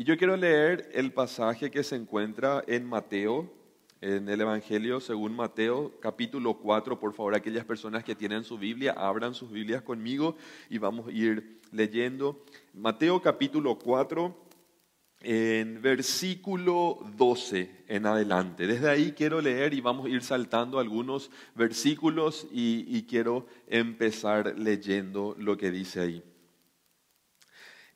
Y yo quiero leer el pasaje que se encuentra en Mateo, en el Evangelio según Mateo, capítulo 4. Por favor, aquellas personas que tienen su Biblia, abran sus Biblias conmigo y vamos a ir leyendo. Mateo capítulo 4, en versículo 12 en adelante. Desde ahí quiero leer y vamos a ir saltando algunos versículos y, y quiero empezar leyendo lo que dice ahí.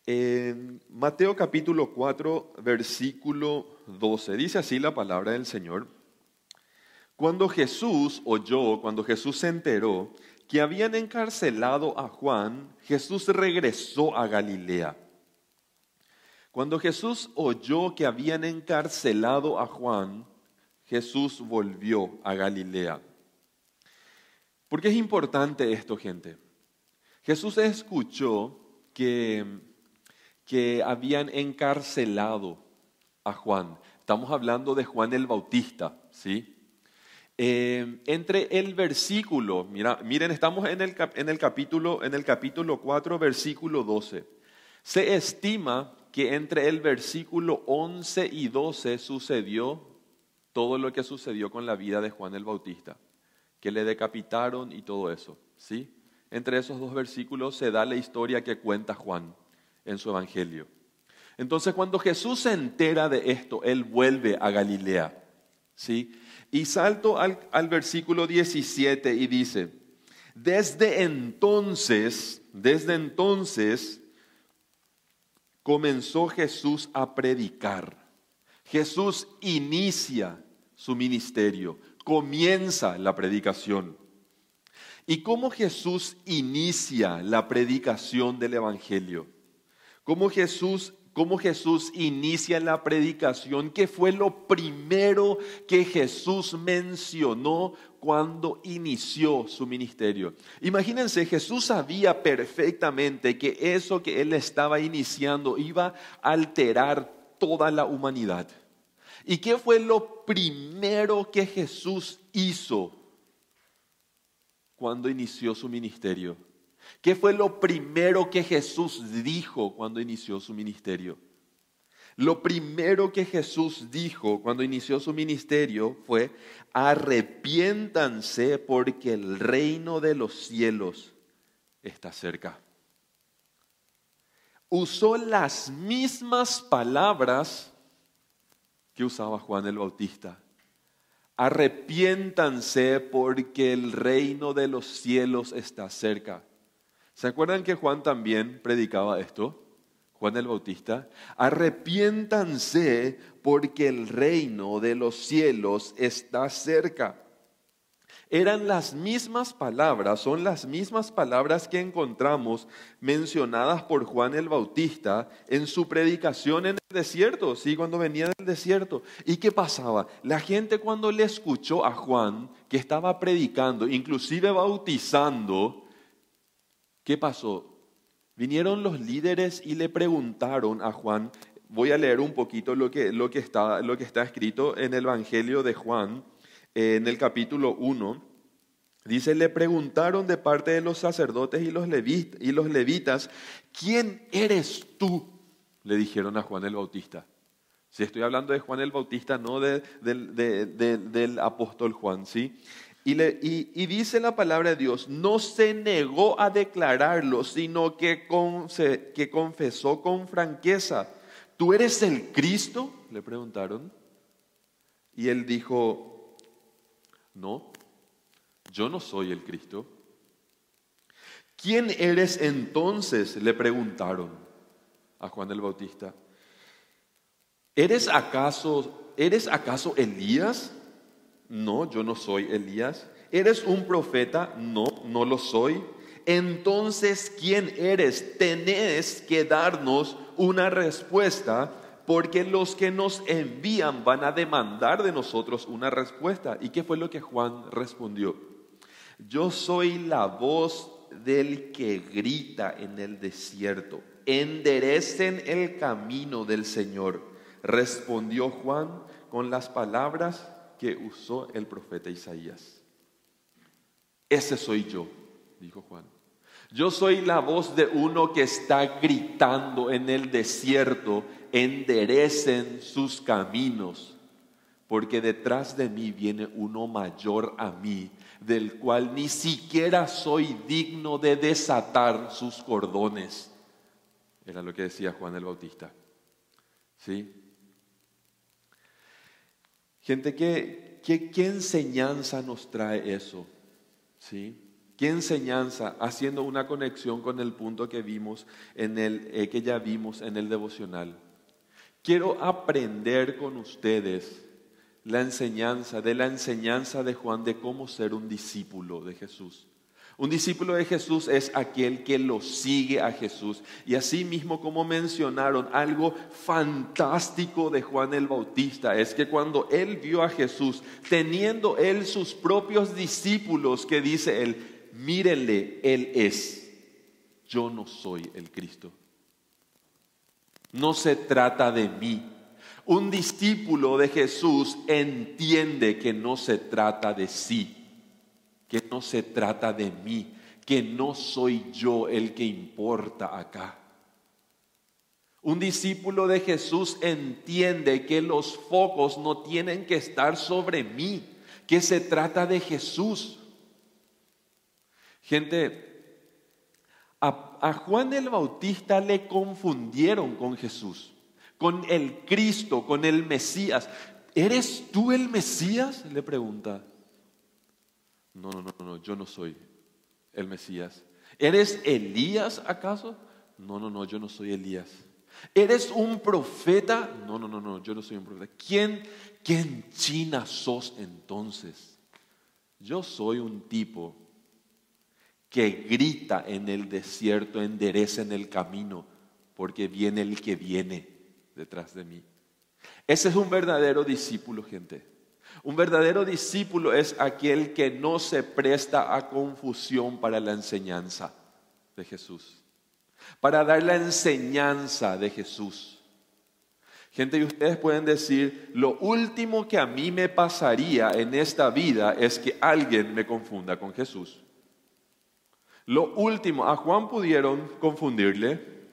En Mateo capítulo 4, versículo 12, dice así la palabra del Señor. Cuando Jesús oyó, cuando Jesús se enteró que habían encarcelado a Juan, Jesús regresó a Galilea. Cuando Jesús oyó que habían encarcelado a Juan, Jesús volvió a Galilea. ¿Por qué es importante esto, gente? Jesús escuchó que que habían encarcelado a Juan. Estamos hablando de Juan el Bautista, ¿sí? Eh, entre el versículo, mira, miren, estamos en el, en, el capítulo, en el capítulo 4, versículo 12. Se estima que entre el versículo 11 y 12 sucedió todo lo que sucedió con la vida de Juan el Bautista, que le decapitaron y todo eso, ¿sí? Entre esos dos versículos se da la historia que cuenta Juan en su evangelio. Entonces cuando Jesús se entera de esto, él vuelve a Galilea. ¿sí? Y salto al, al versículo 17 y dice, desde entonces, desde entonces comenzó Jesús a predicar. Jesús inicia su ministerio, comienza la predicación. ¿Y cómo Jesús inicia la predicación del Evangelio? Cómo Jesús, cómo Jesús inicia la predicación, qué fue lo primero que Jesús mencionó cuando inició su ministerio. Imagínense, Jesús sabía perfectamente que eso que él estaba iniciando iba a alterar toda la humanidad. ¿Y qué fue lo primero que Jesús hizo cuando inició su ministerio? ¿Qué fue lo primero que Jesús dijo cuando inició su ministerio? Lo primero que Jesús dijo cuando inició su ministerio fue, arrepiéntanse porque el reino de los cielos está cerca. Usó las mismas palabras que usaba Juan el Bautista. Arrepiéntanse porque el reino de los cielos está cerca. ¿Se acuerdan que Juan también predicaba esto? Juan el Bautista, arrepiéntanse porque el reino de los cielos está cerca. Eran las mismas palabras, son las mismas palabras que encontramos mencionadas por Juan el Bautista en su predicación en el desierto, sí, cuando venía del desierto. ¿Y qué pasaba? La gente cuando le escuchó a Juan que estaba predicando, inclusive bautizando, ¿Qué pasó? Vinieron los líderes y le preguntaron a Juan, voy a leer un poquito lo que, lo que, está, lo que está escrito en el Evangelio de Juan, en el capítulo 1. Dice, le preguntaron de parte de los sacerdotes y los, y los levitas, ¿quién eres tú? Le dijeron a Juan el Bautista. Si estoy hablando de Juan el Bautista, no de, del apóstol Juan, ¿sí? Y, dice la palabra de Dios, no se negó a declararlo, sino que, que confesó con franqueza, ¿tú eres el Cristo? Le preguntaron. Y él dijo, no, yo no soy el Cristo. ¿Quién eres entonces? Le preguntaron a Juan el Bautista. ¿Eres acaso, ¿eres acaso Elías? No, yo no soy Elías. ¿Eres un profeta? No, no lo soy. Entonces, ¿quién eres? Tenés que darnos una respuesta porque los que nos envían van a demandar de nosotros una respuesta. ¿Y qué fue lo que Juan respondió? Yo soy la voz del que grita en el desierto. Enderecen el camino del Señor. Respondió Juan con las palabras que usó el profeta Isaías. Ese soy yo, dijo Juan. Yo soy la voz de uno que está gritando en el desierto, enderecen sus caminos, porque detrás de mí viene uno mayor a mí, del cual ni siquiera soy digno de desatar sus cordones. Era lo que decía Juan el Bautista. ¿Sí? Gente, ¿qué, qué, enseñanza nos trae eso? ¿Sí? ¿Qué enseñanza? Haciendo una conexión con el punto que vimos en el eh, que ya vimos en el devocional. Quiero aprender con ustedes la enseñanza, de la enseñanza de Juan de cómo ser un discípulo de Jesús. Un discípulo de Jesús es aquel que lo sigue a Jesús. Y así mismo como mencionaron, algo fantástico de Juan el Bautista es que cuando él vio a Jesús, teniendo él sus propios discípulos, que dice él, mírenle, él es, yo no soy el Cristo. No se trata de mí. Un discípulo de Jesús entiende que no se trata de sí que no se trata de mí, que no soy yo el que importa acá. Un discípulo de Jesús entiende que los focos no tienen que estar sobre mí, que se trata de Jesús. Gente, a, Juan el Bautista le confundieron con Jesús, con el Cristo, con el Mesías. ¿Eres tú el Mesías? Le pregunta. No, no, no, no, yo no soy el Mesías. ¿Eres Elías acaso? No, no, no, yo no soy Elías. ¿Eres un profeta? No, no, no, no, yo no soy un profeta. ¿Quién, quién China sos entonces? Yo soy un tipo que grita en el desierto, endereza en el camino, porque viene el que viene detrás de mí. Ese es un verdadero discípulo, gente. Un verdadero discípulo es aquel que no se presta a confusión para la enseñanza de Jesús, para dar la enseñanza de Jesús. Gente, y ustedes pueden decir, lo último que a mí me pasaría en esta vida es que alguien me confunda con Jesús. Lo último, a Juan pudieron confundirle,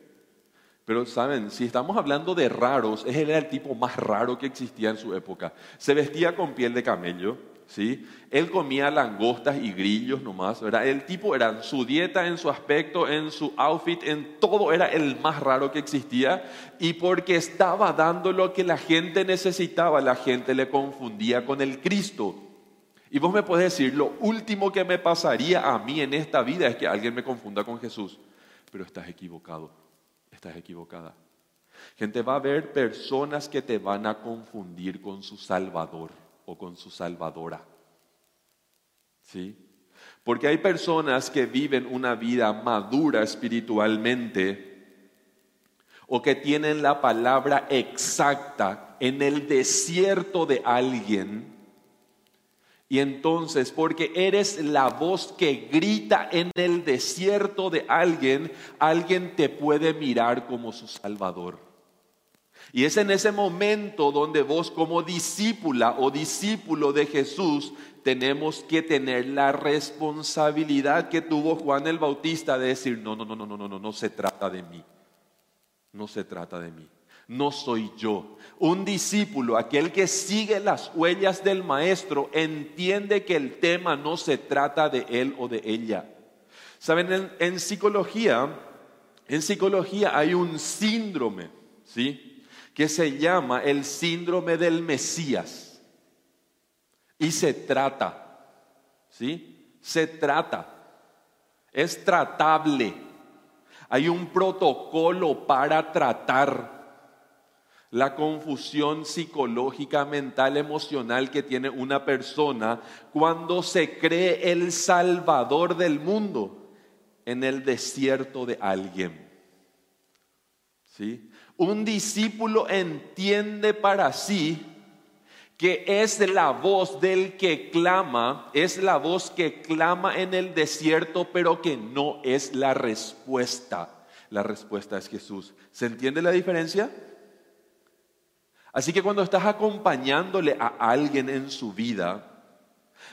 pero saben, si estamos hablando de raros, él era el tipo más raro que existía en su época. Se vestía con piel de camello, ¿sí? Él comía langostas y grillos nomás, ¿verdad? El tipo era su dieta, en su aspecto, en su outfit, en todo era el más raro que existía. Y porque estaba dando lo que la gente necesitaba, la gente le confundía con el Cristo. Y vos me puedes decir, lo último que me pasaría a mí en esta vida es que alguien me confunda con Jesús. Pero estás equivocado estás equivocada. Gente, va a haber personas que te van a confundir con su Salvador o con su Salvadora. ¿Sí? Porque hay personas que viven una vida madura espiritualmente o que tienen la palabra exacta en el desierto de alguien y entonces, porque eres la voz que grita en el desierto de alguien, alguien te puede mirar como su Salvador. Y es en ese momento donde vos como discípula o discípulo de Jesús tenemos que tener la responsabilidad que tuvo Juan el Bautista de decir, no, no, no, no, no, no, no, no se trata de mí. No se trata de mí no soy yo. Un discípulo, aquel que sigue las huellas del maestro, entiende que el tema no se trata de él o de ella. Saben, en, psicología, en psicología hay un síndrome, ¿sí? Que se llama el síndrome del Mesías. Y se trata, ¿sí? Se trata. Es tratable. Hay un protocolo para tratar la confusión psicológica, mental, emocional que tiene una persona cuando se cree el salvador del mundo en el desierto de alguien. ¿Sí? Un discípulo entiende para sí que es la voz del que clama, es la voz que clama en el desierto, pero que no es la respuesta. La respuesta es Jesús. ¿Se entiende la diferencia? Así que cuando estás acompañándole a alguien en su vida,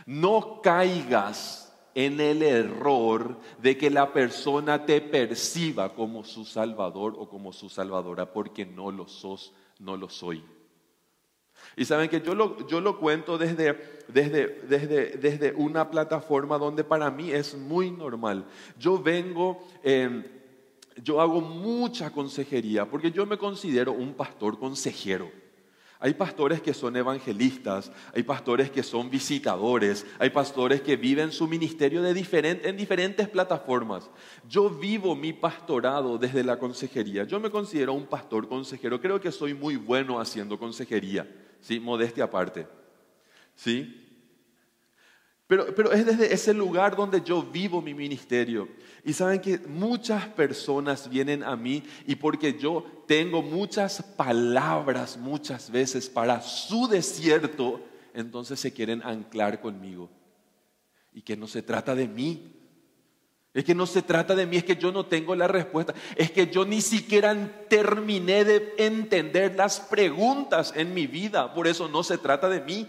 no caigas en el error de que la persona te perciba como su salvador o como su salvadora, porque no lo sos, no lo soy. Y saben que yo lo, yo lo cuento desde, desde, desde, desde, una plataforma donde para mí es muy normal. Yo vengo, em, yo hago mucha consejería, porque yo me considero un pastor consejero. Hay pastores que son evangelistas, hay pastores que son visitadores, hay pastores que viven su ministerio de en diferentes plataformas. Yo vivo mi pastorado desde la consejería. Yo me considero un pastor consejero. Creo que soy muy bueno haciendo consejería, ¿sí? modestia aparte. ¿sí? Pero, pero es desde ese lugar donde yo vivo mi ministerio. Y saben que muchas personas vienen a mí y porque yo tengo muchas palabras muchas veces para su desierto, entonces se quieren anclar conmigo. Y que no se trata de mí. Es que no se trata de mí, es que yo no tengo la respuesta. Es que yo ni siquiera terminé de entender las preguntas en mi vida. Por eso no se trata de mí.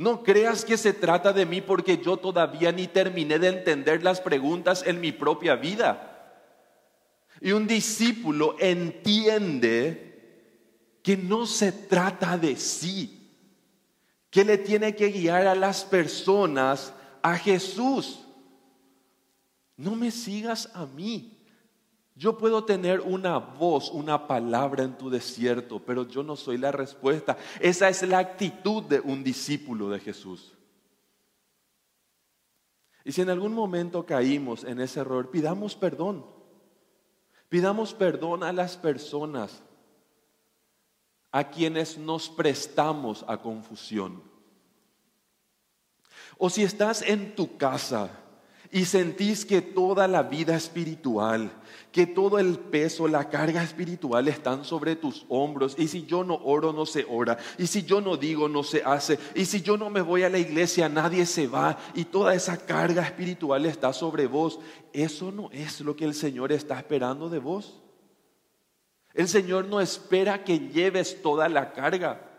No creas que se trata de mí porque yo todavía ni terminé de entender las preguntas en mi propia vida. Y un discípulo entiende que no se trata de sí, que le tiene que guiar a las personas a Jesús. No me sigas a mí. Yo puedo tener una voz, una palabra en tu desierto, pero yo no soy la respuesta. Esa es la actitud de un discípulo de Jesús. Y si en algún momento caímos en ese error, pidamos perdón. Pidamos perdón a las personas a quienes nos prestamos a confusión. O si estás en tu casa y sentís que toda la vida espiritual, que todo el peso, la carga espiritual están sobre tus hombros. Y si yo no oro, no se ora. Y si yo no digo, no se hace. Y si yo no me voy a la iglesia, nadie se va. Y toda esa carga espiritual está sobre vos. Eso no es lo que el Señor está esperando de vos. El Señor no espera que lleves toda la carga.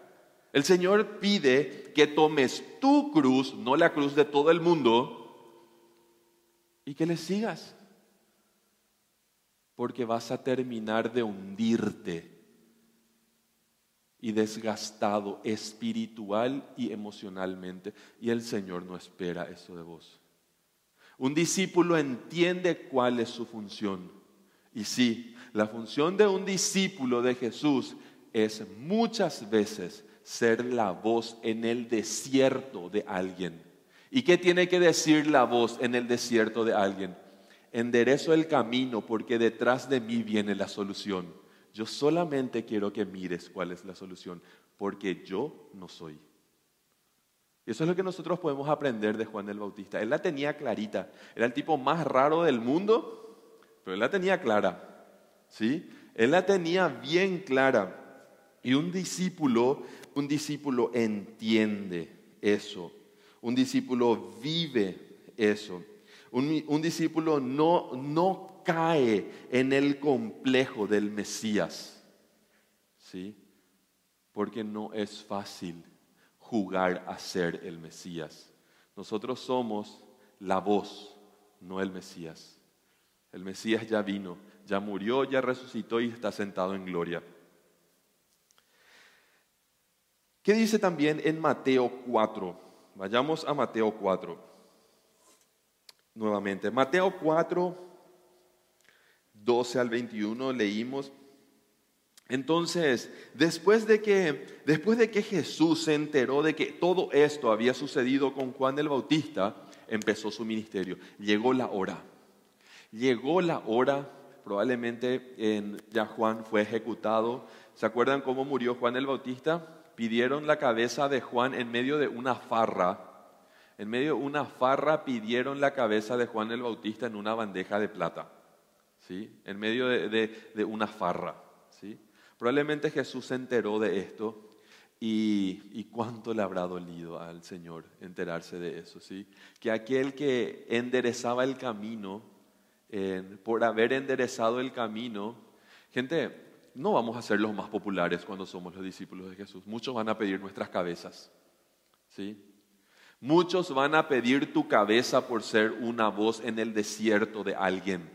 El Señor pide que tomes tu cruz, no la cruz de todo el mundo, y que le sigas. Porque vas a terminar de hundirte y desgastado espiritual y emocionalmente. Y el Señor no espera eso de vos. Un discípulo entiende cuál es su función. Y sí, la función de un discípulo de Jesús es muchas veces ser la voz en el desierto de alguien ¿Y qué tiene que decir la voz en el desierto de alguien? Enderezo el camino porque detrás de mí viene la solución. Yo solamente quiero que mires cuál es la solución, porque yo no soy. Eso es lo que nosotros podemos aprender de Juan el Bautista. Él la tenía clarita. Era el tipo más raro del mundo, pero él la tenía clara. ¿Sí? Él la tenía bien clara. Y un discípulo, un discípulo entiende eso. Un discípulo vive eso. Un, discípulo no, no cae en el complejo del Mesías. ¿Sí? Porque no es fácil jugar a ser el Mesías. Nosotros somos la voz, no el Mesías. El Mesías ya vino, ya murió, ya resucitó y está sentado en gloria. ¿Qué dice también en Mateo 4? Vayamos a Mateo 4. Nuevamente, Mateo 4, 12 al 21 leímos. Entonces, después de que después de que Jesús se enteró de que todo esto había sucedido con Juan el Bautista, empezó su ministerio. Llegó la hora. Llegó la hora, probablemente en, ya Juan fue ejecutado. ¿Se acuerdan cómo murió Juan el Bautista? Pidieron la cabeza de Juan en medio de una farra. En medio de una farra pidieron la cabeza de Juan el Bautista en una bandeja de plata. ¿sí? En medio de, una farra. ¿sí? Probablemente Jesús se enteró de esto y, cuánto le habrá dolido al Señor enterarse de eso. ¿sí? Que aquel que enderezaba el camino, por haber enderezado el camino, gente, no vamos a ser los más populares cuando somos los discípulos de Jesús. Muchos van a pedir nuestras cabezas. ¿sí? Muchos van a pedir tu cabeza por ser una voz en el desierto de alguien.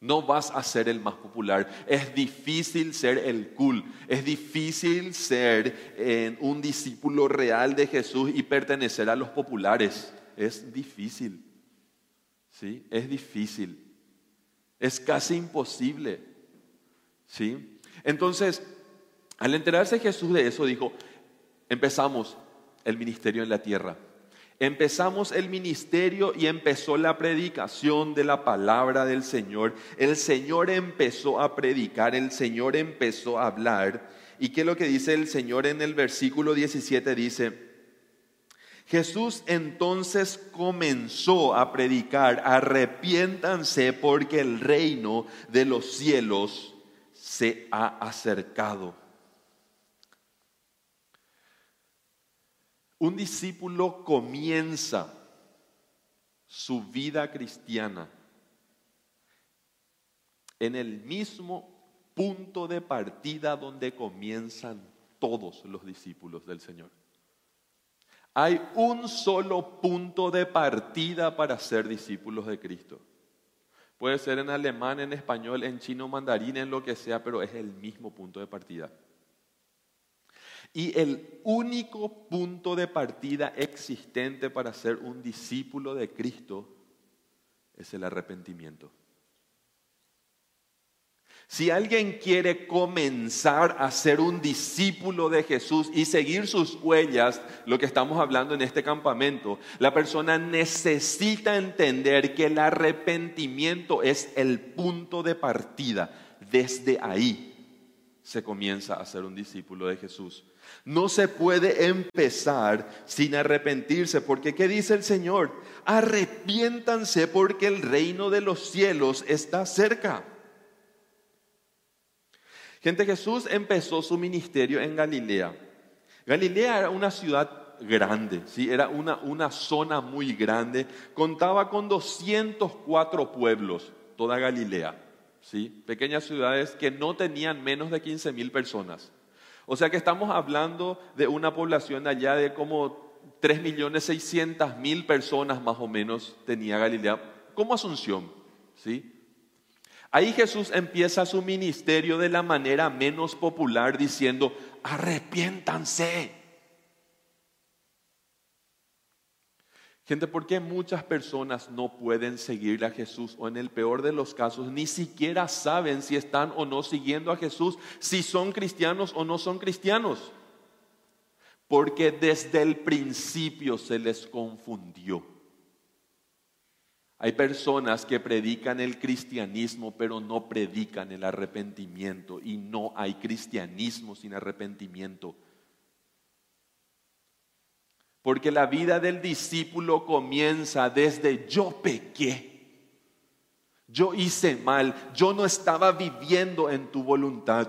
No vas a ser el más popular. Es difícil ser el cool. Es difícil ser eh, un discípulo real de Jesús y pertenecer a los populares. Es difícil. ¿Sí? Es difícil. Es casi imposible. ¿Sí? Entonces, al enterarse Jesús de eso, dijo, empezamos el ministerio en la tierra. Empezamos el ministerio y empezó la predicación de la palabra del Señor. El Señor empezó a predicar, el Señor empezó a hablar. ¿Y qué es lo que dice el Señor en el versículo 17? Dice, Jesús entonces comenzó a predicar, arrepiéntanse porque el reino de los cielos se ha acercado. Un discípulo comienza su vida cristiana en el mismo punto de partida donde comienzan todos los discípulos del Señor. Hay un solo punto de partida para ser discípulos de Cristo. Puede ser en alemán, en español, en chino, mandarín, en lo que sea, pero es el mismo punto de partida. Y el único punto de partida existente para ser un discípulo de Cristo es el arrepentimiento. Si alguien quiere comenzar a ser un discípulo de Jesús y seguir sus huellas, lo que estamos hablando en este campamento, la persona necesita entender que el arrepentimiento es el punto de partida. Desde ahí se comienza a ser un discípulo de Jesús. No se puede empezar sin arrepentirse, porque ¿qué dice el Señor? Arrepiéntanse porque el reino de los cielos está cerca. Gente, Jesús empezó su ministerio en Galilea. Galilea era una ciudad grande, ¿sí? era una, una zona muy grande, contaba con 204 pueblos, toda Galilea, ¿sí? pequeñas ciudades que no tenían menos de 15 mil personas. O sea que estamos hablando de una población allá de como 3 millones 600 mil personas más o menos tenía Galilea, como Asunción, ¿sí? Ahí Jesús empieza su ministerio de la manera menos popular diciendo, arrepiéntanse. Gente, ¿por qué muchas personas no pueden seguir a Jesús o en el peor de los casos ni siquiera saben si están o no siguiendo a Jesús, si son cristianos o no son cristianos? Porque desde el principio se les confundió. Hay personas que predican el cristianismo, pero no predican el arrepentimiento. Y no hay cristianismo sin arrepentimiento. Porque la vida del discípulo comienza desde yo pequé. Yo hice mal, yo no estaba viviendo en tu voluntad.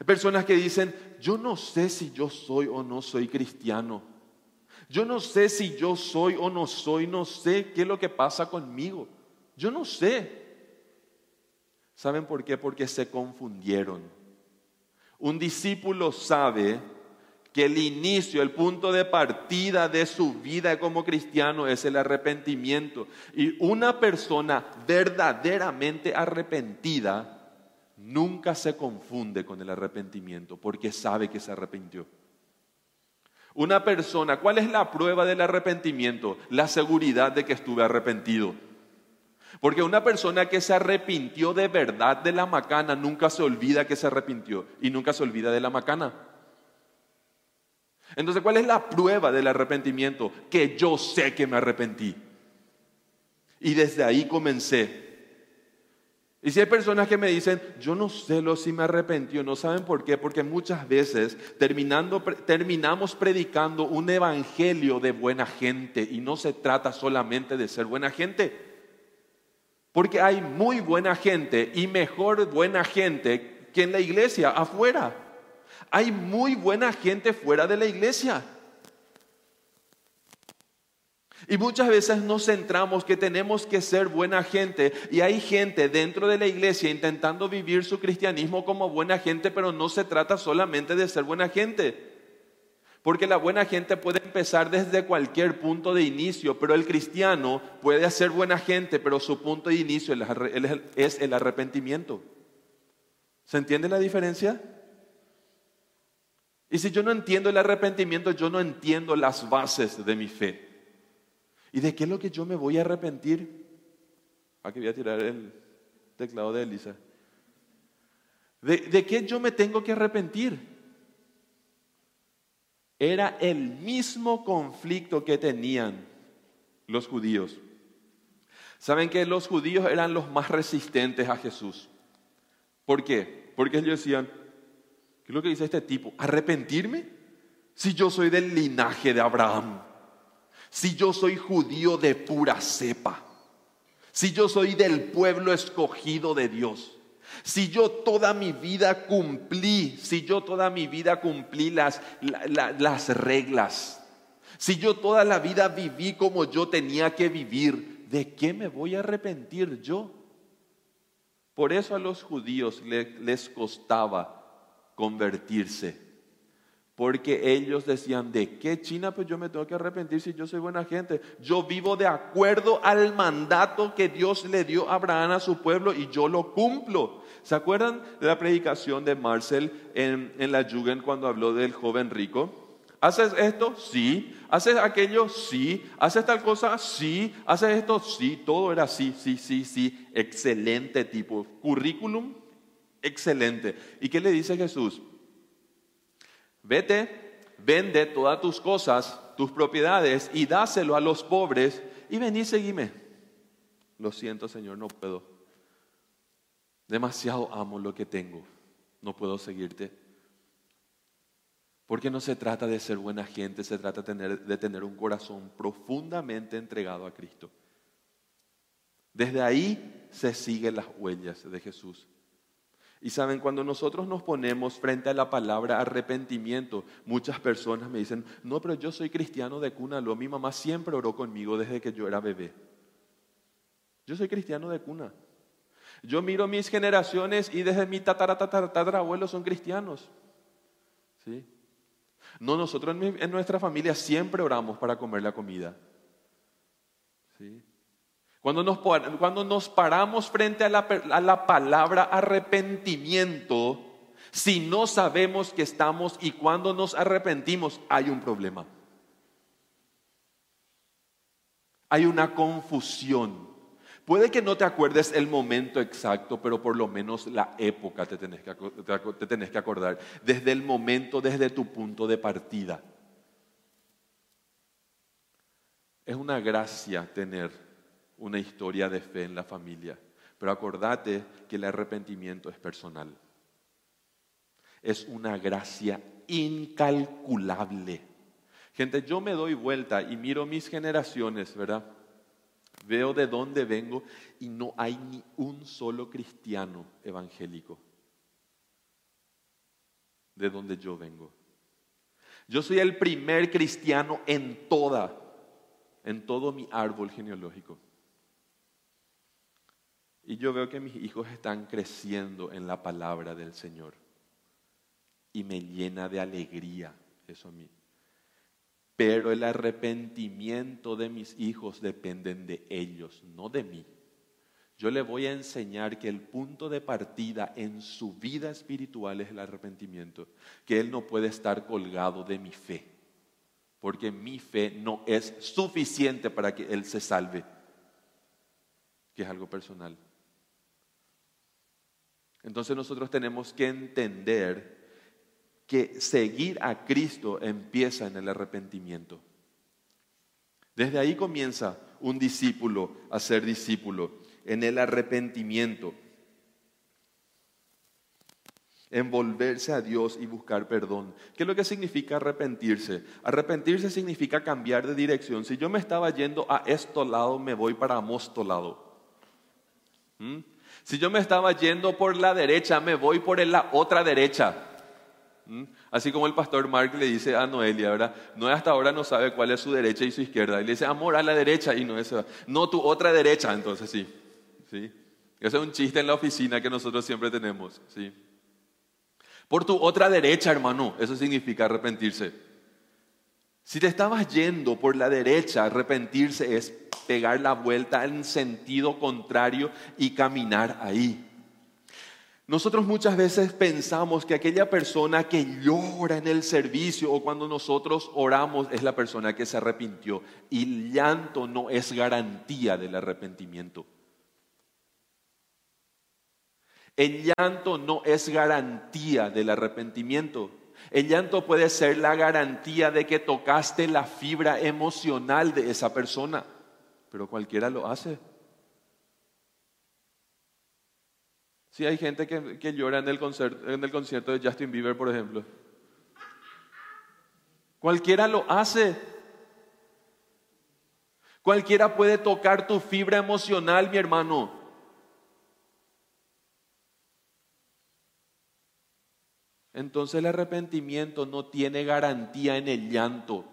Hay personas que dicen, yo no sé si yo soy o no soy cristiano. Yo no sé si yo soy o no soy, no sé qué es lo que pasa conmigo. Yo no sé. ¿Saben por qué? Porque se confundieron. Un discípulo sabe que el inicio, el punto de partida de su vida como cristiano es el arrepentimiento. Y una persona verdaderamente arrepentida nunca se confunde con el arrepentimiento porque sabe que se arrepintió. Una persona, ¿cuál es la prueba del arrepentimiento? La seguridad de que estuve arrepentido. Porque una persona que se arrepintió de verdad de la macana nunca se olvida que se arrepintió y nunca se olvida de la macana. Entonces, ¿cuál es la prueba del arrepentimiento? Que yo sé que me arrepentí. Y desde ahí comencé y si hay personas que me dicen, yo no sé lo si me arrepentió, no saben por qué, porque muchas veces terminando, terminamos predicando un evangelio de buena gente y no se trata solamente de ser buena gente. Porque hay muy buena gente y mejor buena gente que en la iglesia, afuera. Hay muy buena gente fuera de la iglesia. Y muchas veces nos centramos que tenemos que ser buena gente y hay gente dentro de la iglesia intentando vivir su cristianismo como buena gente, pero no se trata solamente de ser buena gente. Porque la buena gente puede empezar desde cualquier punto de inicio, pero el cristiano puede ser buena gente, pero su punto de inicio es el arrepentimiento. ¿Se entiende la diferencia? Y si yo no entiendo el arrepentimiento, yo no entiendo las bases de mi fe. ¿Y de qué es lo que yo me voy a arrepentir? Aquí voy a tirar el teclado de Elisa. ¿De, de qué yo me tengo que arrepentir? era el mismo conflicto que tenían los judíos. Saben que los judíos eran los más resistentes a Jesús. ¿Por qué? Porque ellos decían, ¿qué es lo que dice este tipo? ¿Arrepentirme? Si yo soy del linaje de Abraham, si yo soy judío de pura cepa, si yo soy del pueblo escogido de Dios. Si yo toda mi vida cumplí, si yo toda mi vida cumplí las, las reglas, si yo toda la vida viví como yo tenía que vivir, ¿de qué me voy a arrepentir yo? Por eso a los judíos les costaba convertirse porque ellos decían, ¿de qué China? Pues yo me tengo que arrepentir si yo soy buena gente. Yo vivo de acuerdo al mandato que Dios le dio a Abraham a su pueblo y yo lo cumplo. ¿Se acuerdan de la predicación de Marcel en, en la Jugend cuando habló del joven rico? ¿Haces esto? Sí. ¿Haces aquello? Sí. ¿Haces tal cosa? Sí. ¿Haces esto? Sí. Todo era sí, sí, sí, sí. Excelente tipo. Currículum, excelente. ¿Y qué le dice Jesús? Vete, vende todas tus cosas, tus propiedades y dáselo a los pobres y vení seguime. Lo siento, Señor, no puedo. Demasiado amo lo que tengo. No puedo seguirte. Porque no se trata de ser buena gente, se trata de tener, de tener un corazón profundamente entregado a Cristo. Desde ahí se siguen las huellas de Jesús. Y saben, cuando nosotros nos ponemos frente a la palabra arrepentimiento, muchas personas me dicen, no, pero yo soy cristiano de cuna, lo mi mamá siempre oró conmigo desde que yo era bebé. Yo soy cristiano de cuna. Yo miro mis generaciones y desde mi tatara, tatara, son cristianos. ¿Sí? No, nosotros en, en nuestra familia siempre oramos para comer la comida. ¿Sí? Cuando nos, paramos frente a la, a la palabra arrepentimiento, si no sabemos que estamos y cuando nos arrepentimos, hay un problema. Hay una confusión. Puede que no te acuerdes el momento exacto, pero por lo menos la época te tenés, que, te tenés que acordar. Desde el momento, desde tu punto de partida. Es una gracia tener una historia de fe en la familia. Pero acordate que el arrepentimiento es personal. Es una gracia incalculable. Gente, yo me doy vuelta y miro mis generaciones, ¿verdad? Veo de dónde vengo y no hay ni un solo cristiano evangélico de donde yo vengo. Yo soy el primer cristiano en toda, en todo mi árbol genealógico. Y yo veo que mis hijos están creciendo en la palabra del Señor. Y me llena de alegría eso a mí. Pero el arrepentimiento de mis hijos dependen de ellos, no de mí. Yo le voy a enseñar que el punto de partida en su vida espiritual es el arrepentimiento, que él no puede estar colgado de mi fe, porque mi fe no es suficiente para que él se salve, que es algo personal. Entonces nosotros tenemos que entender que seguir a Cristo empieza en el arrepentimiento. Desde ahí comienza un discípulo a ser discípulo, en el arrepentimiento, en volverse a Dios y buscar perdón. ¿Qué es lo que significa arrepentirse? Arrepentirse significa cambiar de dirección. Si yo me estaba yendo a esto lado, me voy para mostolado. ¿Mm? Si yo me estaba yendo por la derecha, me voy por la otra derecha. ¿Mm? Así como el pastor Mark le dice a Noelia, ¿verdad? No hasta ahora no sabe cuál es su derecha y su izquierda. Y le dice, amor, a la derecha y no esa. No, tu otra derecha, entonces sí. ¿Sí? Ese es un chiste en la oficina que nosotros siempre tenemos. ¿Sí? Por tu otra derecha, hermano, eso significa arrepentirse. Si te estabas yendo por la derecha, arrepentirse es pegar la vuelta en sentido contrario y caminar ahí. Nosotros muchas veces pensamos que aquella persona que llora en el servicio o cuando nosotros oramos es la persona que se arrepintió. Y llanto no es garantía del arrepentimiento. El llanto no es garantía del arrepentimiento. El llanto puede ser la garantía de que tocaste la fibra emocional de esa persona, pero cualquiera lo hace. Si hay gente que, llora en el, concierto, en el concierto de Justin Bieber, por ejemplo. Cualquiera lo hace. Cualquiera puede tocar tu fibra emocional, mi hermano. Entonces el arrepentimiento no tiene garantía en el llanto.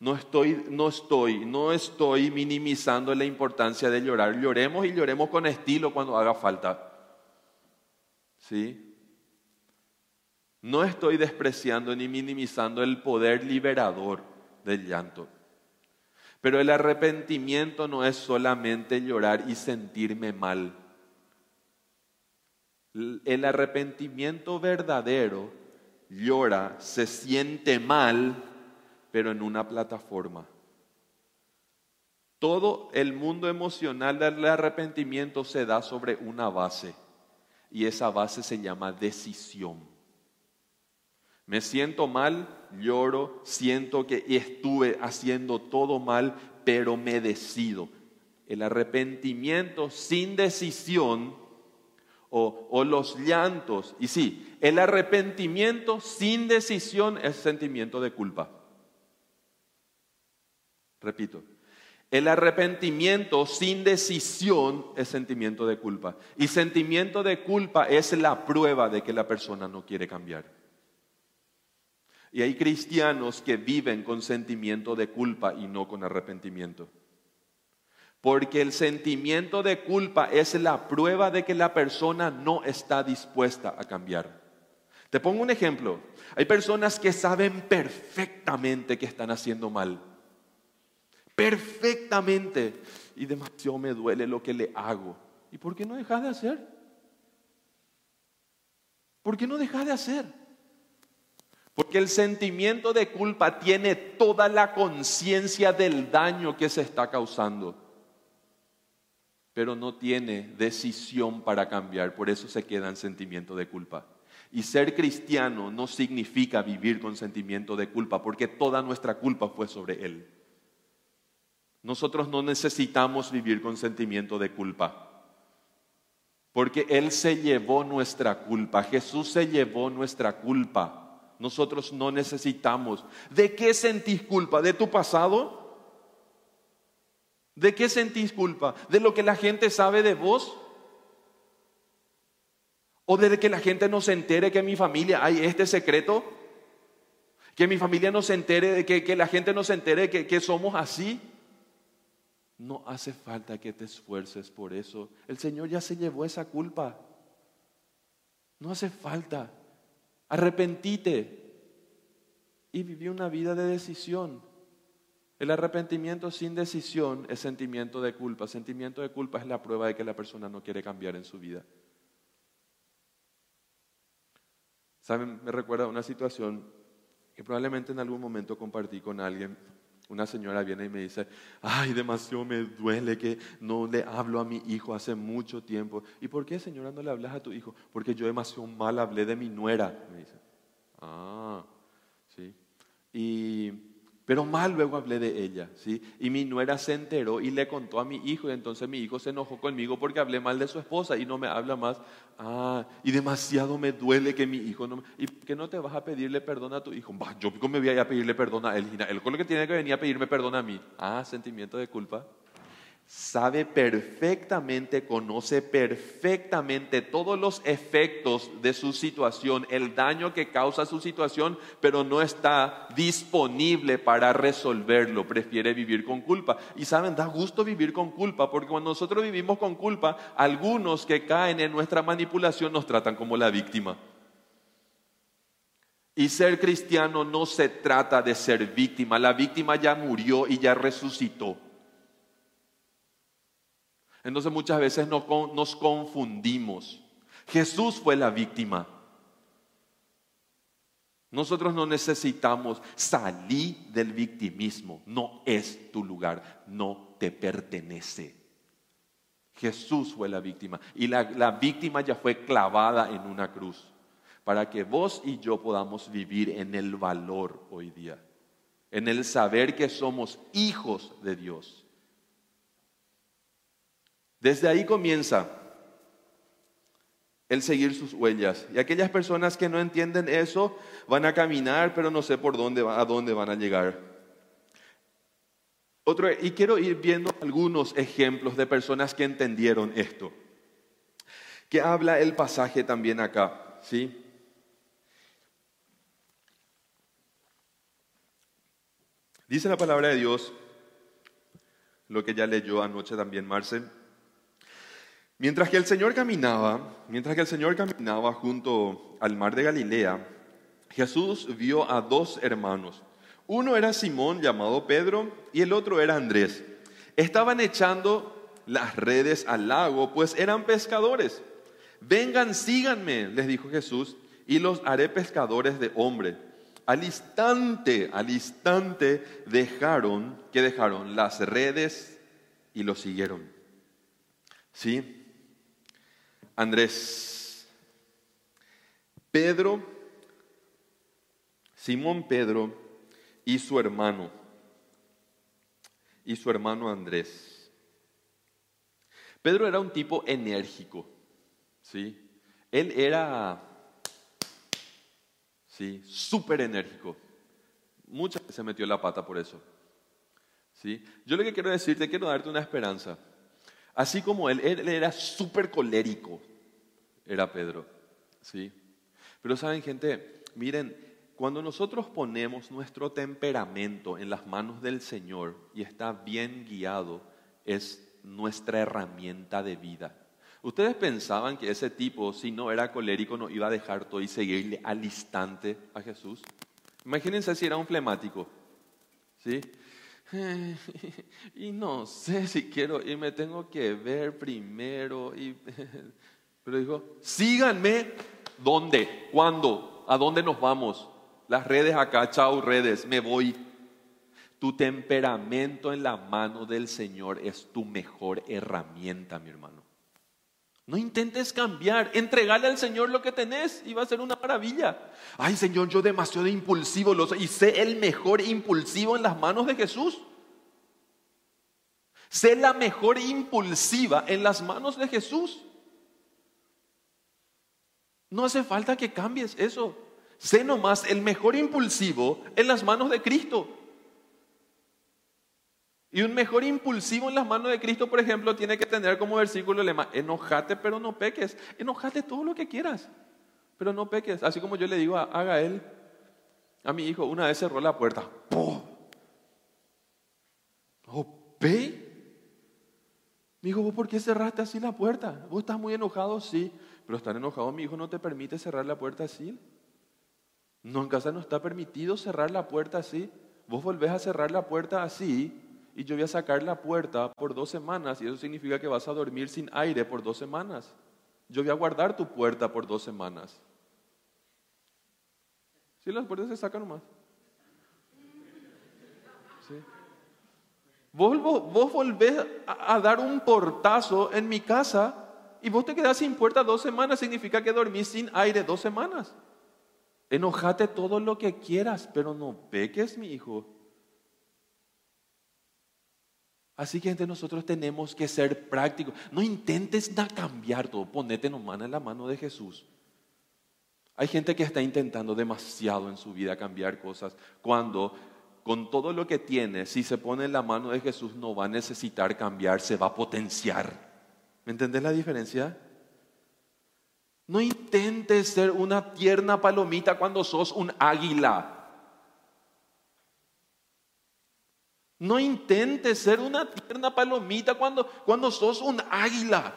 No estoy, no estoy, no estoy minimizando la importancia de llorar. Lloremos y lloremos con estilo cuando haga falta. ¿Sí? No estoy despreciando ni minimizando el poder liberador del llanto. Pero el arrepentimiento no es solamente llorar y sentirme mal. El arrepentimiento verdadero llora, se siente mal, pero en una plataforma. Todo el mundo emocional del arrepentimiento se da sobre una base y esa base se llama decisión. Me siento mal, lloro, siento que estuve haciendo todo mal, pero me decido. El arrepentimiento sin decisión o, los llantos, y sí, el arrepentimiento sin decisión es sentimiento de culpa. Repito, el arrepentimiento sin decisión es sentimiento de culpa. Y sentimiento de culpa es la prueba de que la persona no quiere cambiar. Y hay cristianos que viven con sentimiento de culpa y no con arrepentimiento. Porque el sentimiento de culpa es la prueba de que la persona no está dispuesta a cambiar. Te pongo un ejemplo. Hay personas que saben perfectamente que están haciendo mal perfectamente y demasiado me duele lo que le hago. ¿Y por qué no dejas de hacer? ¿Por qué no dejas de hacer? Porque el sentimiento de culpa tiene toda la conciencia del daño que se está causando, pero no tiene decisión para cambiar, por eso se queda en sentimiento de culpa. Y ser cristiano no significa vivir con sentimiento de culpa, porque toda nuestra culpa fue sobre Él. Nosotros no necesitamos vivir con sentimiento de culpa. Porque Él se llevó nuestra culpa. Jesús se llevó nuestra culpa. Nosotros no necesitamos. ¿De qué sentís culpa? ¿De tu pasado? ¿De qué sentís culpa? ¿De lo que la gente sabe de vos? ¿O de que la gente no se entere que en mi familia hay este secreto? ¿Que mi familia no se entere, que, que la gente no se entere que, que somos así? No hace falta que te esfuerces por eso. El Señor ya se llevó esa culpa. No hace falta. Arrepentite y viví una vida de decisión. El arrepentimiento sin decisión es sentimiento de culpa. Sentimiento de culpa es la prueba de que la persona no quiere cambiar en su vida. ¿Saben? Me recuerda una situación que probablemente en algún momento compartí con alguien una señora viene y me dice, ay, demasiado me duele que no le hablo a mi hijo hace mucho tiempo. ¿Y por qué, señora, no le hablas a tu hijo? Porque yo demasiado mal hablé de mi nuera, me dice. Ah, sí. Y pero mal luego hablé de ella, ¿sí? Y mi nuera se enteró y le contó a mi hijo y entonces mi hijo se enojó conmigo porque hablé mal de su esposa y no me habla más. Ah, y demasiado me duele que mi hijo no... ¿Y que no te vas a pedirle perdón a tu hijo? Bah, yo me voy a ir a pedirle perdón a él. Él con lo que tiene que venir a pedirme perdón a mí. Ah, sentimiento de culpa sabe perfectamente, conoce perfectamente todos los efectos de su situación, el daño que causa su situación, pero no está disponible para resolverlo, prefiere vivir con culpa. Y saben, da gusto vivir con culpa, porque cuando nosotros vivimos con culpa, algunos que caen en nuestra manipulación nos tratan como la víctima. Y ser cristiano no se trata de ser víctima. La víctima ya murió y ya resucitó. Entonces muchas veces nos confundimos. Jesús fue la víctima. Nosotros no necesitamos salir del victimismo. No es tu lugar, no te pertenece. Jesús fue la víctima y la, la, víctima ya fue clavada en una cruz para que vos y yo podamos vivir en el valor hoy día, en el saber que somos hijos de Dios. Desde ahí comienza el seguir sus huellas. Y aquellas personas que no entienden eso van a caminar, pero no sé por dónde, a dónde van a llegar. Otro, y quiero ir viendo algunos ejemplos de personas que entendieron esto. Que habla el pasaje también acá, ¿sí? Dice la palabra de Dios, lo que ya leyó anoche también Marcel. Mientras que el Señor caminaba, mientras que el Señor caminaba junto al mar de Galilea, Jesús vio a dos hermanos. Uno era Simón llamado Pedro y el otro era Andrés. Estaban echando las redes al lago, pues eran pescadores. Vengan, síganme, les dijo Jesús, y los haré pescadores de hombres. Al instante, al instante dejaron, que dejaron las redes y lo siguieron. ¿Sí? Andrés, Pedro, Simón Pedro y su hermano, y su hermano Andrés. Pedro era un tipo enérgico, ¿sí? Él era ¿sí? Súper enérgico. Muchas veces se metió la pata por eso. ¿sí? Yo lo que quiero decirte, quiero darte una esperanza. Así como él, él era súper colérico, era Pedro. ¿sí? Pero saben, gente, miren, cuando nosotros ponemos nuestro temperamento en las manos del Señor y está bien guiado, es nuestra herramienta de vida. ¿Ustedes pensaban que ese tipo, si no era colérico, no iba a dejar todo y seguirle al instante a Jesús? Imagínense si era un flemático, ¿sí? Y no sé si quiero irme, tengo que ver primero. Y, pero dijo, síganme, ¿dónde? ¿Cuándo? ¿A dónde nos vamos? Las redes acá, chao redes, me voy. Tu temperamento en la mano del Señor es tu mejor herramienta, mi hermano. No intentes cambiar, entregale al Señor lo que tenés y va a ser una maravilla. Ay Señor, yo demasiado impulsivo lo soy y sé el mejor impulsivo en las manos de Jesús. Sé la mejor impulsiva en las manos de Jesús. No hace falta que cambies eso. Sé nomás el mejor impulsivo en las manos de Cristo. Y un mejor impulsivo en las manos de Cristo, por ejemplo, tiene que tener como versículo lema, enojate pero no peques. Enojate todo lo que quieras, pero no peques. Así como yo le digo a, a Gael, a mi hijo, una vez cerró la puerta. ¡Pum! Oh, ¿Pe? Me dijo, ¿vos por qué cerraste así la puerta? ¿Vos estás muy enojado? Sí. Pero estar enojado, mi hijo no te permite cerrar la puerta así. No, en casa no está permitido cerrar la puerta así. Vos volvés a cerrar la puerta así y yo voy a sacar la puerta por dos semanas y eso significa que vas a dormir sin aire por dos semanas. Yo voy a guardar tu puerta por dos semanas. Si las puertas se sacan nomás. ¿Sí? Vos, vos, volvés a, a, dar un portazo en mi casa y vos te quedás sin puerta dos semanas, significa que dormís sin aire dos semanas. Enojate todo lo que quieras, pero no peques, mi hijo. Así que entre nosotros tenemos que ser prácticos. No intentes cambiar todo, ponete nomás en la mano de Jesús. Hay gente que está intentando demasiado en su vida cambiar cosas cuando con todo lo que tiene, si se pone en la mano de Jesús no va a necesitar cambiar, se va a potenciar. ¿Me entendés la diferencia? No intentes ser una tierna palomita cuando sos un águila. No intentes ser una tierna palomita cuando, cuando sos un águila.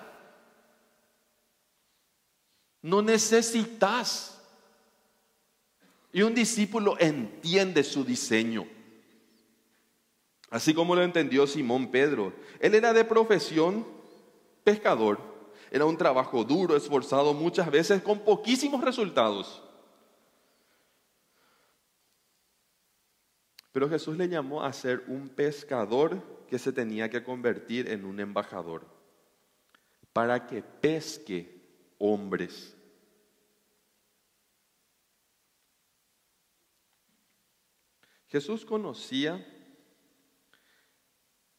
No necesitas Y un discípulo entiende su diseño. Así como lo entendió Simón Pedro. Él era de profesión pescador. Era un trabajo duro, esforzado, muchas veces con poquísimos resultados. Pero Jesús le llamó a ser un pescador que se tenía que convertir en un embajador para que pesque hombres. Jesús conocía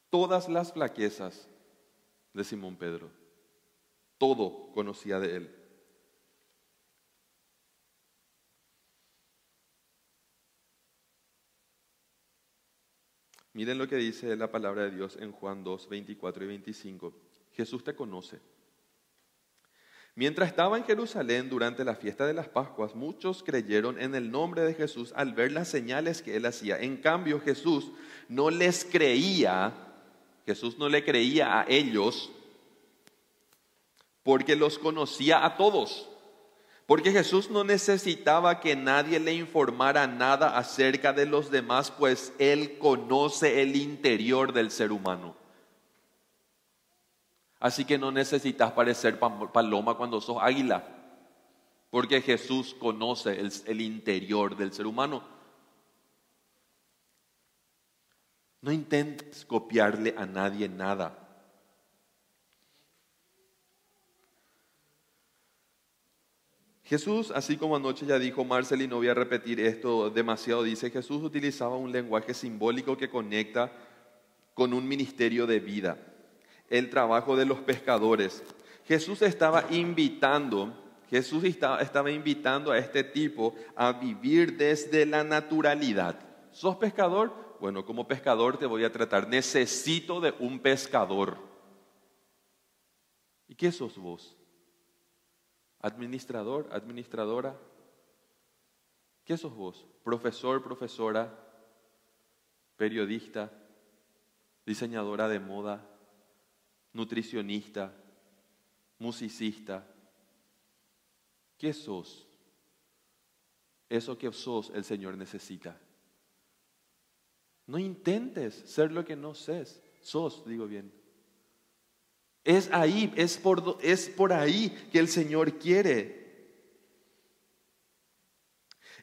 todas las flaquezas de Simón Pedro. Todo conocía de él. Miren lo que dice la palabra de Dios en Juan 2, 24 y 25. Jesús te conoce. Mientras estaba en Jerusalén durante la fiesta de las Pascuas, muchos creyeron en el nombre de Jesús al ver las señales que él hacía. En cambio, Jesús no les creía, Jesús no le creía a ellos porque los conocía a todos. Porque Jesús no necesitaba que nadie le informara nada acerca de los demás, pues Él conoce el interior del ser humano. Así que no necesitas parecer paloma cuando sos águila, porque Jesús conoce el, interior del ser humano. No intentes copiarle a nadie nada. Jesús, así como anoche ya dijo Marcel y no voy a repetir esto demasiado, dice Jesús utilizaba un lenguaje simbólico que conecta con un ministerio de vida, el trabajo de los pescadores. Jesús estaba invitando, Jesús estaba, invitando a este tipo a vivir desde la naturalidad. ¿Sos pescador? Bueno, como pescador te voy a tratar. Necesito de un pescador. ¿Y qué sos vos? Administrador, administradora. ¿Qué sos vos? Profesor, profesora, periodista, diseñadora de moda, nutricionista, musicista. ¿Qué sos? Eso que sos el Señor necesita. No intentes ser lo que no ses, sos, digo bien. Es ahí, es por, es por ahí que el Señor quiere.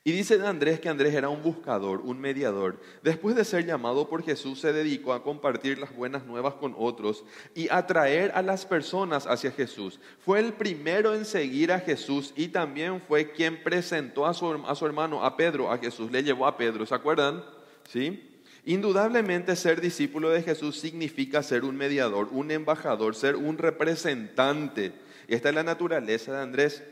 Y dice Andrés que Andrés era un buscador, un mediador. Después de ser llamado por Jesús, se dedicó a compartir las buenas nuevas con otros y atraer a las personas hacia Jesús. Fue el primero en seguir a Jesús y también fue quien presentó a su, a su hermano, a Pedro, a Jesús. Le llevó a Pedro, ¿se acuerdan? ¿Sí? Indudablemente ser discípulo de Jesús significa ser un mediador, un embajador, ser un representante. Esta es la naturaleza de Andrés.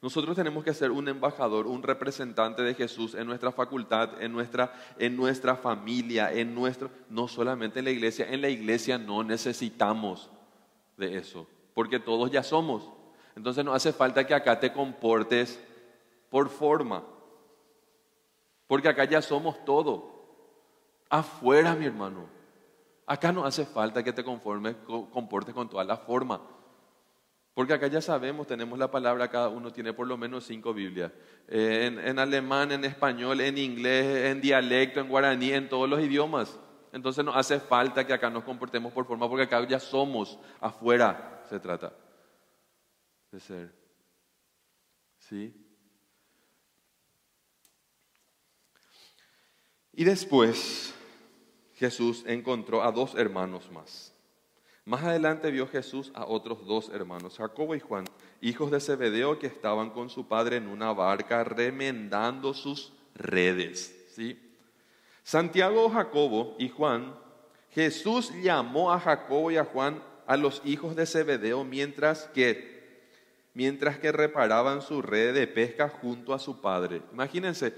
Nosotros tenemos que ser un embajador, un representante de Jesús en nuestra facultad, en nuestra, en nuestra familia, en nuestro, no solamente en la iglesia. En la iglesia no necesitamos de eso, porque todos ya somos. Entonces no hace falta que acá te comportes por forma, porque acá ya somos todo. Afuera, mi hermano. Acá no hace falta que te conformes, comportes con toda la forma. Porque acá ya sabemos, tenemos la palabra, cada uno tiene por lo menos cinco Biblias. Eh, en, alemán, en español, en inglés, en dialecto, en guaraní, en todos los idiomas. Entonces no hace falta que acá nos comportemos por forma, porque acá ya somos, afuera se trata de ser. ¿Sí? Y después, Jesús encontró a dos hermanos más. Más adelante vio Jesús a otros dos hermanos, Jacobo y Juan, hijos de Zebedeo, que estaban con su padre en una barca remendando sus redes. ¿sí? Santiago, Jacobo y Juan, Jesús llamó a Jacobo y a Juan a los hijos de Zebedeo mientras que, mientras que reparaban su red de pesca junto a su padre. Imagínense,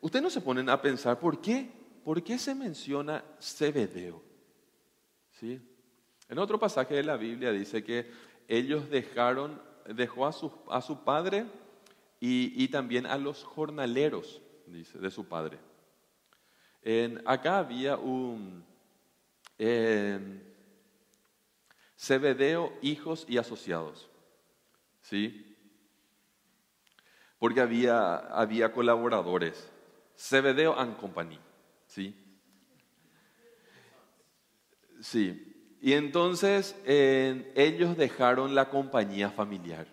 ustedes no se ponen a pensar, ¿por qué ¿por qué se menciona Zebedeo? ¿Sí? En otro pasaje de la Biblia dice que ellos dejaron, dejó a su, a su padre y, también a los jornaleros, de su padre. En, acá había un Zebedeo, hijos y asociados. ¿Sí? porque había, había colaboradores. Cebedeo and Company, ¿sí? Sí. Y entonces ellos dejaron la compañía familiar.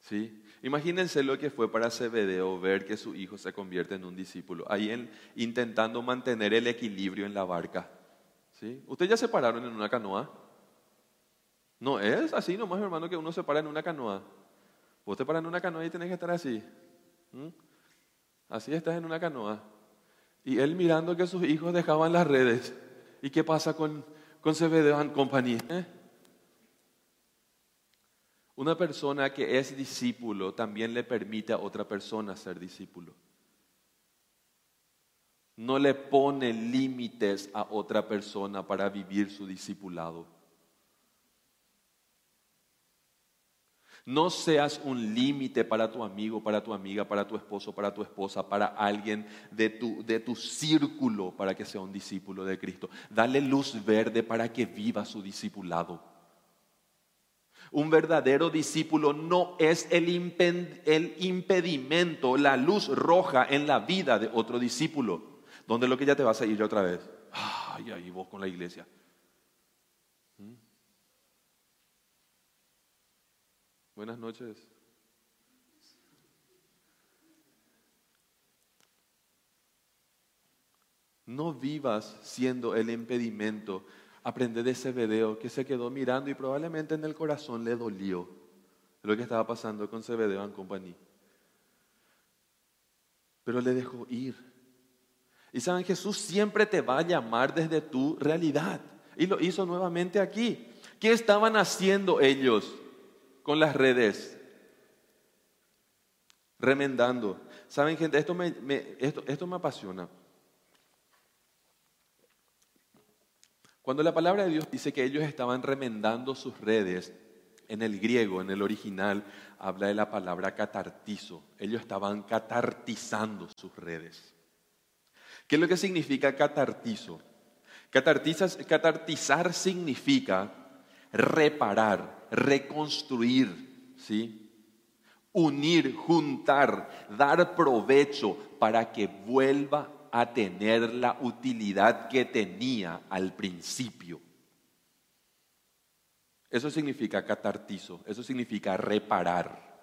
¿Sí? Imagínense lo que fue para Cebedeo ver que su hijo se convierte en un discípulo, ahí intentando mantener el equilibrio en la barca. ¿Sí? ¿Ustedes ya se pararon en una canoa? No es así nomás, hermano, que uno se para en una canoa. Vos te paras en una canoa y tenés que estar así. Así estás en una canoa. Y él mirando que sus hijos dejaban las redes. ¿Y qué pasa con, con Cebedeo and Company? ¿Eh? Una persona que es discípulo también le permite a otra persona ser discípulo. No le pone límites a otra persona para vivir su discipulado. No seas un límite para tu amigo, para tu amiga, para tu esposo, para tu esposa, para alguien de tu, de tu círculo para que sea un discípulo de Cristo. Dale luz verde para que viva su discipulado. Un verdadero discípulo no es el, impedimento, la luz roja en la vida de otro discípulo, donde lo que ya te vas a ir otra vez. Ay, ahí vos con la iglesia. Buenas noches. No vivas siendo el impedimento. Aprende de ese video que se quedó mirando y probablemente en el corazón le dolió lo que estaba pasando con Cebedeo en compañía. Pero le dejó ir. Y saben, Jesús siempre te va a llamar desde tu realidad. Y lo hizo nuevamente aquí. ¿Qué estaban haciendo ellos? Con las redes, remendando. Saben, gente, esto me, esto, esto me apasiona. Cuando la palabra de Dios dice que ellos estaban remendando sus redes, en el griego, en el original, habla de la palabra catartizo. Ellos estaban catartizando sus redes. ¿Qué es lo que significa catartizo? Catartizar significa reparar, reconstruir, ¿sí? Unir, juntar, dar provecho para que vuelva a tener la utilidad que tenía al principio. Eso significa catartizo, eso significa reparar.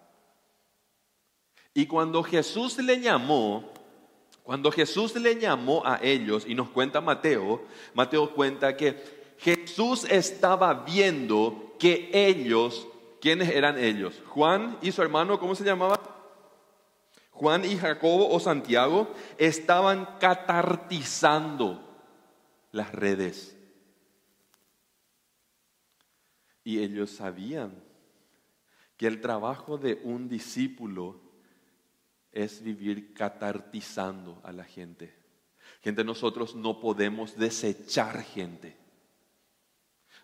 Y cuando Jesús le llamó, cuando Jesús le llamó a ellos, y nos cuenta Mateo, Mateo cuenta que Jesús estaba viendo que ellos, ¿quiénes eran ellos? Juan y su hermano, ¿cómo se llamaba? Juan y Jacobo o Santiago estaban catartizando las redes. Y ellos sabían que el trabajo de un discípulo es vivir catartizando a la gente. Gente, nosotros no podemos desechar gente.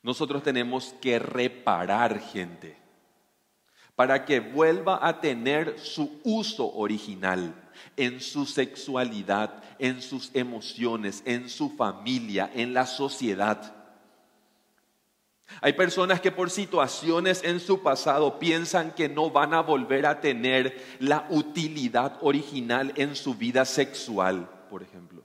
Nosotros tenemos que reparar gente para que vuelva a tener su uso original en su sexualidad, en sus emociones, en su familia, en la sociedad. Hay personas que por situaciones en su pasado piensan que no van a volver a tener la utilidad original en su vida sexual, por ejemplo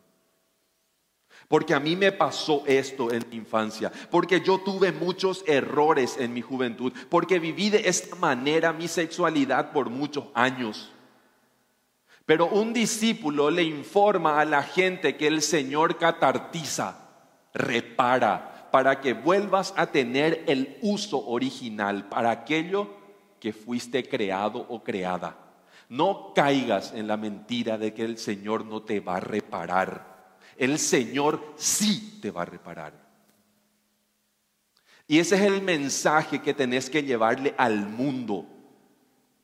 porque a mí me pasó esto en mi infancia, porque yo tuve muchos errores en mi juventud, porque viví de esta manera mi sexualidad por muchos años. Pero un discípulo le informa a la gente que el Señor catartiza, repara, para que vuelvas a tener el uso original para aquello que fuiste creado o creada. No caigas en la mentira de que el Señor no te va a reparar el Señor sí te va a reparar. Y ese es el mensaje que tenés que llevarle al mundo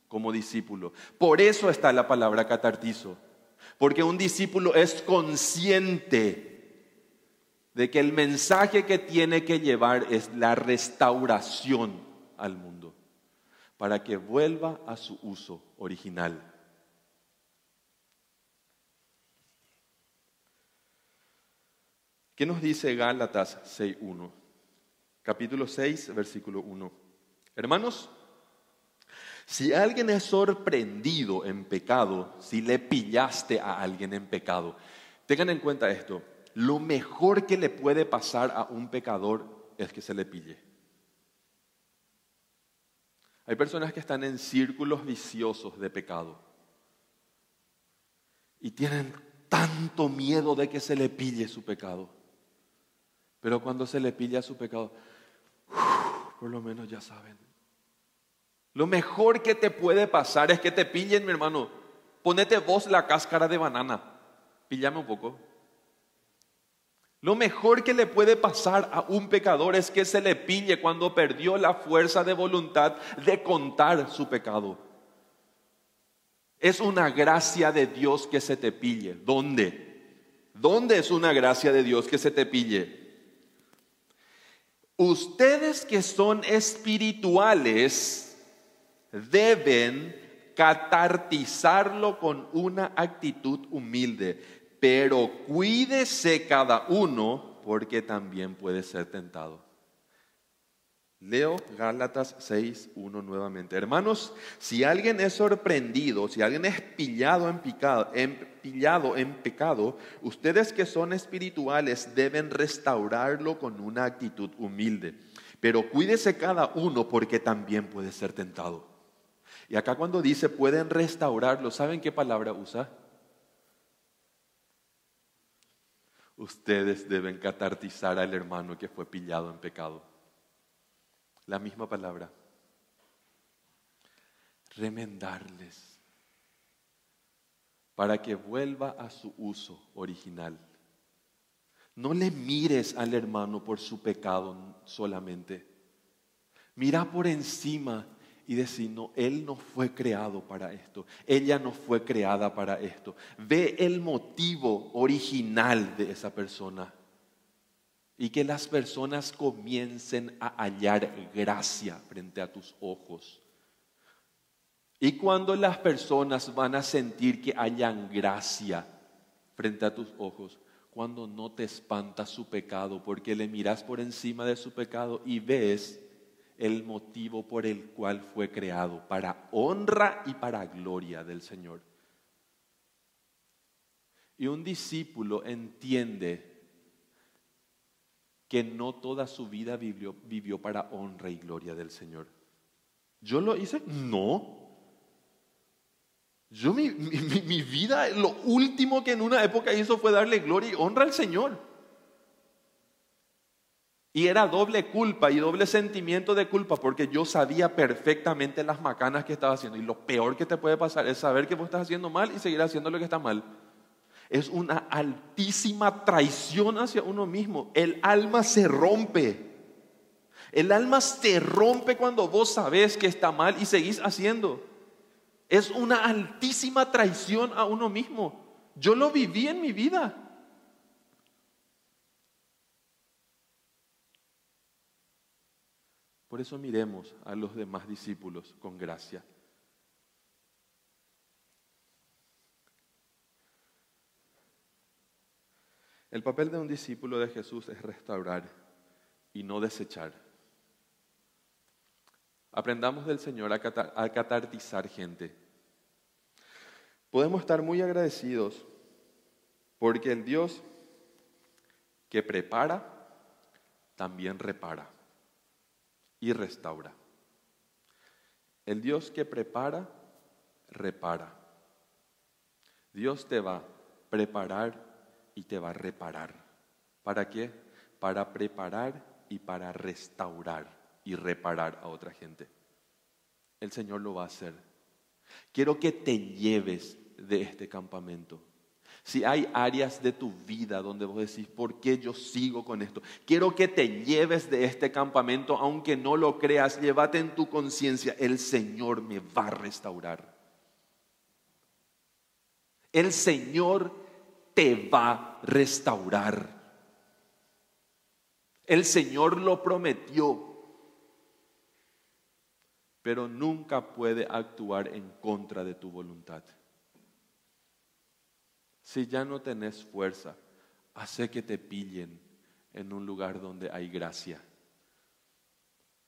como discípulo. Por eso está la palabra catartizo. Porque un discípulo es consciente de que el mensaje que tiene que llevar es la restauración al mundo para que vuelva a su uso original. ¿Qué nos dice Gálatas 6.1? Capítulo 6, versículo 1. Hermanos, Si alguien es sorprendido en pecado, si le pillaste a alguien en pecado, tengan en cuenta esto, lo mejor que le puede pasar a un pecador es que se le pille. Hay personas que están en círculos viciosos de pecado y tienen tanto miedo de que se le pille su pecado. Pero cuando se le pilla su pecado, por lo menos ya saben. Lo mejor que te puede pasar es que te pillen, mi hermano. Ponete vos la cáscara de banana. Píllame un poco. Lo mejor que le puede pasar a un pecador es que se le pille cuando perdió la fuerza de voluntad de contar su pecado. Es una gracia de Dios que se te pille. ¿Dónde? ¿Dónde es una gracia de Dios que se te pille? Ustedes que son espirituales deben catartizarlo con una actitud humilde pero cuídese cada uno porque también puede ser tentado. Leo Gálatas 6, 1 nuevamente. Hermanos, si alguien es sorprendido, si alguien es pillado en, pillado en pecado, ustedes que son espirituales deben restaurarlo con una actitud humilde. Pero cuídese cada uno porque también puede ser tentado. Y acá cuando dice pueden restaurarlo, ¿saben qué palabra usa? ustedes deben catartizar al hermano que fue pillado en pecado. La misma palabra. Remendarles para que vuelva a su uso original. No le mires al hermano por su pecado solamente. Mira por encima y decir, no, él no fue creado para esto, ella no fue creada para esto. Ve el motivo original de esa persona y que las personas comiencen a hallar gracia frente a tus ojos. Y cuando las personas van a sentir que hayan gracia frente a tus ojos, cuando no te espanta su pecado, porque le miras por encima de su pecado y ves el motivo por el cual fue creado, para honra y para gloria del Señor. Y un discípulo entiende que no toda su vida vivió, para honra y gloria del Señor. ¿Yo lo hice? No. Yo mi, mi vida, lo último que en una época hizo fue darle gloria y honra al Señor. Y era doble culpa y doble sentimiento de culpa porque yo sabía perfectamente las macanas que estaba haciendo. Y lo peor que te puede pasar es saber que vos estás haciendo mal y seguir haciendo lo que está mal. Es una altísima traición hacia uno mismo. El alma se rompe. El alma se rompe cuando vos sabés que está mal y seguís haciendo. Es una altísima traición a uno mismo. Yo lo viví en mi vida. Por eso miremos a los demás discípulos con gracia. El papel de un discípulo de Jesús es restaurar y no desechar. Aprendamos del Señor a, catartizar gente. Podemos estar muy agradecidos porque el Dios que prepara también repara y restaura. El Dios que prepara, repara. Dios te va a preparar y te va a reparar. ¿Para qué? Para preparar y para restaurar y reparar a otra gente. El Señor lo va a hacer. Quiero que te lleves de este campamento si hay áreas de tu vida donde vos decís, ¿por qué yo sigo con esto? Quiero que te lleves de este campamento, aunque no lo creas, llévate en tu conciencia, el Señor me va a restaurar. El Señor te va a restaurar. El Señor lo prometió, pero nunca puede actuar en contra de tu voluntad. Si ya no tenés fuerza, hace que te pillen en un lugar donde hay gracia.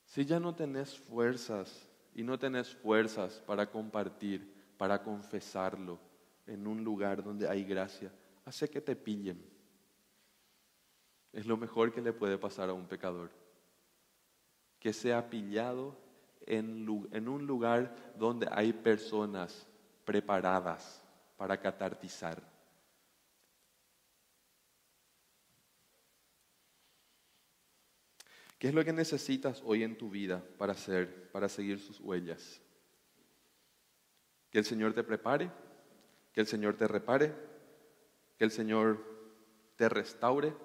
Si ya no tenés fuerzas y no tenés fuerzas para compartir, para confesarlo en un lugar donde hay gracia, hace que te pillen. Es lo mejor que le puede pasar a un pecador. Que sea pillado en, en un lugar donde hay personas preparadas para catartizar. ¿Qué es lo que necesitas hoy en tu vida para hacer, para seguir sus huellas? Que el Señor te prepare, que el Señor te repare, que el Señor te restaure